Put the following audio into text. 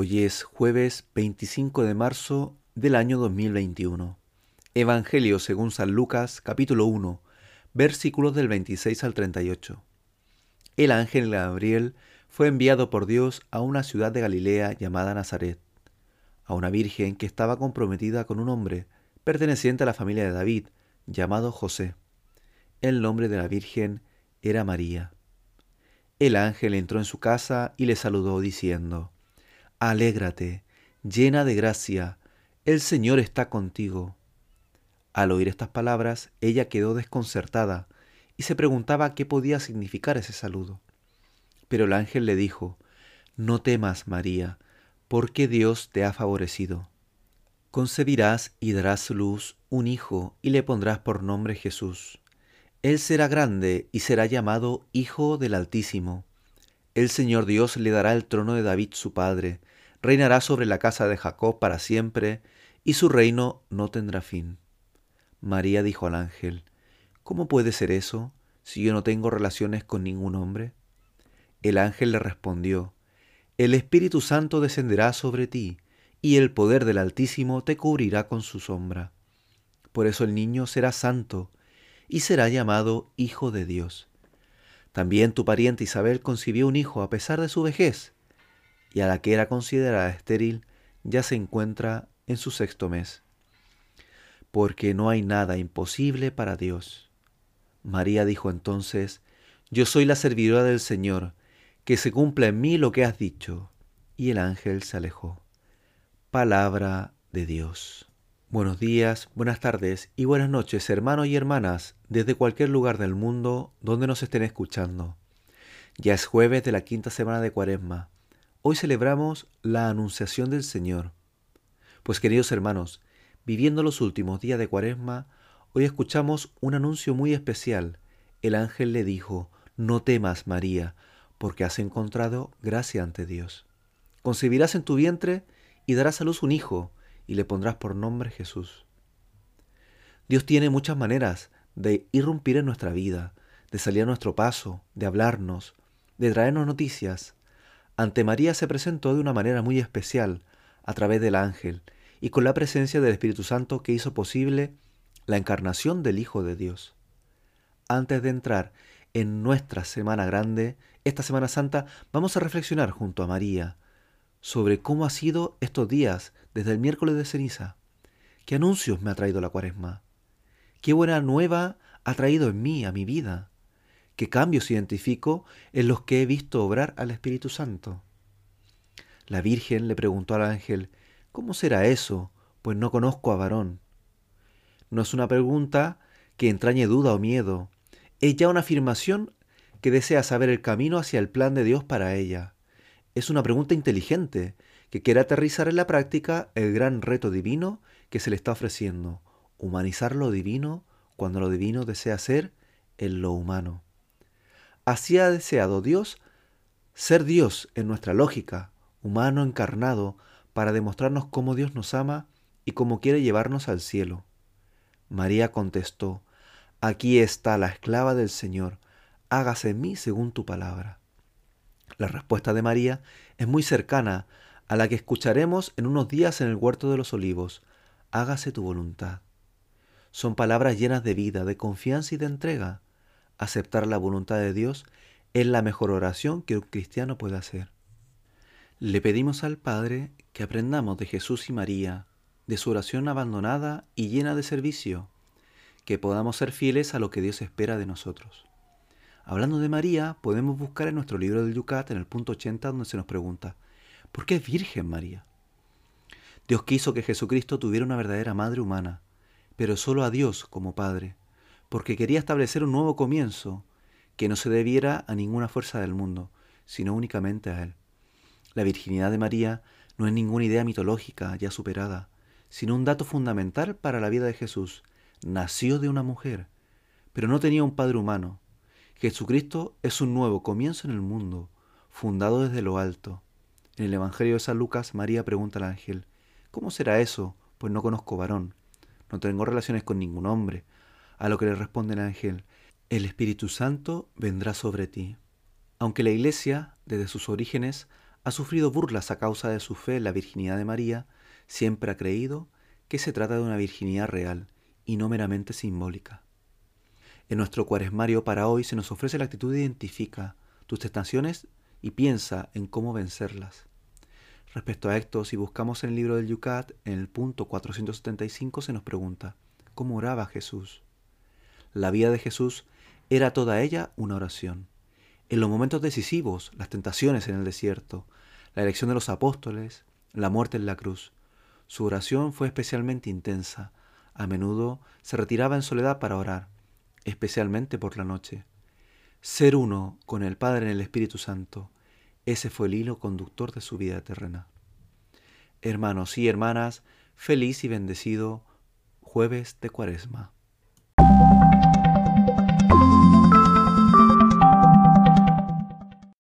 Hoy es jueves 25 de marzo del año 2021. Evangelio según San Lucas capítulo 1 versículos del 26 al 38. El ángel Gabriel fue enviado por Dios a una ciudad de Galilea llamada Nazaret, a una virgen que estaba comprometida con un hombre perteneciente a la familia de David, llamado José. El nombre de la virgen era María. El ángel entró en su casa y le saludó diciendo, Alégrate, llena de gracia, el Señor está contigo. Al oír estas palabras, ella quedó desconcertada y se preguntaba qué podía significar ese saludo. Pero el ángel le dijo, No temas, María, porque Dios te ha favorecido. Concebirás y darás luz un hijo y le pondrás por nombre Jesús. Él será grande y será llamado Hijo del Altísimo. El Señor Dios le dará el trono de David su padre, reinará sobre la casa de Jacob para siempre, y su reino no tendrá fin. María dijo al ángel, ¿Cómo puede ser eso si yo no tengo relaciones con ningún hombre? El ángel le respondió, El Espíritu Santo descenderá sobre ti, y el poder del Altísimo te cubrirá con su sombra. Por eso el niño será santo, y será llamado Hijo de Dios. También tu pariente Isabel concibió un hijo a pesar de su vejez, y a la que era considerada estéril ya se encuentra en su sexto mes. Porque no hay nada imposible para Dios. María dijo entonces, Yo soy la servidora del Señor, que se cumpla en mí lo que has dicho. Y el ángel se alejó. Palabra de Dios. Buenos días, buenas tardes y buenas noches, hermanos y hermanas, desde cualquier lugar del mundo donde nos estén escuchando. Ya es jueves de la quinta semana de Cuaresma. Hoy celebramos la Anunciación del Señor. Pues queridos hermanos, viviendo los últimos días de Cuaresma, hoy escuchamos un anuncio muy especial. El ángel le dijo, No temas, María, porque has encontrado gracia ante Dios. Concebirás en tu vientre y darás a luz un hijo, y le pondrás por nombre Jesús. Dios tiene muchas maneras de irrumpir en nuestra vida, de salir a nuestro paso, de hablarnos, de traernos noticias, ante María se presentó de una manera muy especial, a través del ángel, y con la presencia del Espíritu Santo que hizo posible la encarnación del Hijo de Dios. Antes de entrar en nuestra Semana Grande, esta Semana Santa, vamos a reflexionar junto a María sobre cómo ha sido estos días desde el miércoles de ceniza. ¿Qué anuncios me ha traído la cuaresma? ¿Qué buena nueva ha traído en mí, a mi vida? ¿Qué cambios identifico en los que he visto obrar al Espíritu Santo? La Virgen le preguntó al ángel, ¿Cómo será eso? Pues no conozco a varón. No es una pregunta que entrañe duda o miedo, es ya una afirmación que desea saber el camino hacia el plan de Dios para ella. Es una pregunta inteligente que quiere aterrizar en la práctica el gran reto divino que se le está ofreciendo, humanizar lo divino cuando lo divino desea ser en lo humano. Así ha deseado Dios ser Dios en nuestra lógica, humano encarnado, para demostrarnos cómo Dios nos ama y cómo quiere llevarnos al cielo. María contestó, Aquí está la esclava del Señor, hágase en mí según tu palabra. La respuesta de María es muy cercana a la que escucharemos en unos días en el huerto de los olivos, hágase tu voluntad. Son palabras llenas de vida, de confianza y de entrega, aceptar la voluntad de Dios es la mejor oración que un cristiano puede hacer. Le pedimos al Padre que aprendamos de Jesús y María, de su oración abandonada y llena de servicio, que podamos ser fieles a lo que Dios espera de nosotros. Hablando de María, podemos buscar en nuestro libro del Yucat, en el punto 80, donde se nos pregunta, ¿por qué es Virgen María? Dios quiso que Jesucristo tuviera una verdadera madre humana, pero solo a Dios como Padre porque quería establecer un nuevo comienzo que no se debiera a ninguna fuerza del mundo, sino únicamente a Él. La virginidad de María no es ninguna idea mitológica ya superada, sino un dato fundamental para la vida de Jesús. Nació de una mujer, pero no tenía un padre humano. Jesucristo es un nuevo comienzo en el mundo, fundado desde lo alto. En el Evangelio de San Lucas, María pregunta al ángel, ¿Cómo será eso? Pues no conozco varón, no tengo relaciones con ningún hombre. A lo que le responde el ángel, el Espíritu Santo vendrá sobre ti. Aunque la Iglesia, desde sus orígenes, ha sufrido burlas a causa de su fe en la virginidad de María, siempre ha creído que se trata de una virginidad real y no meramente simbólica. En nuestro cuaresmario para hoy se nos ofrece la actitud de identifica tus tentaciones y piensa en cómo vencerlas. Respecto a esto, si buscamos en el libro del Yucat, en el punto 475 se nos pregunta, ¿cómo oraba Jesús? La vida de Jesús era toda ella una oración. En los momentos decisivos, las tentaciones en el desierto, la elección de los apóstoles, la muerte en la cruz, su oración fue especialmente intensa. A menudo se retiraba en soledad para orar, especialmente por la noche. Ser uno con el Padre en el Espíritu Santo, ese fue el hilo conductor de su vida terrena. Hermanos y hermanas, feliz y bendecido jueves de Cuaresma.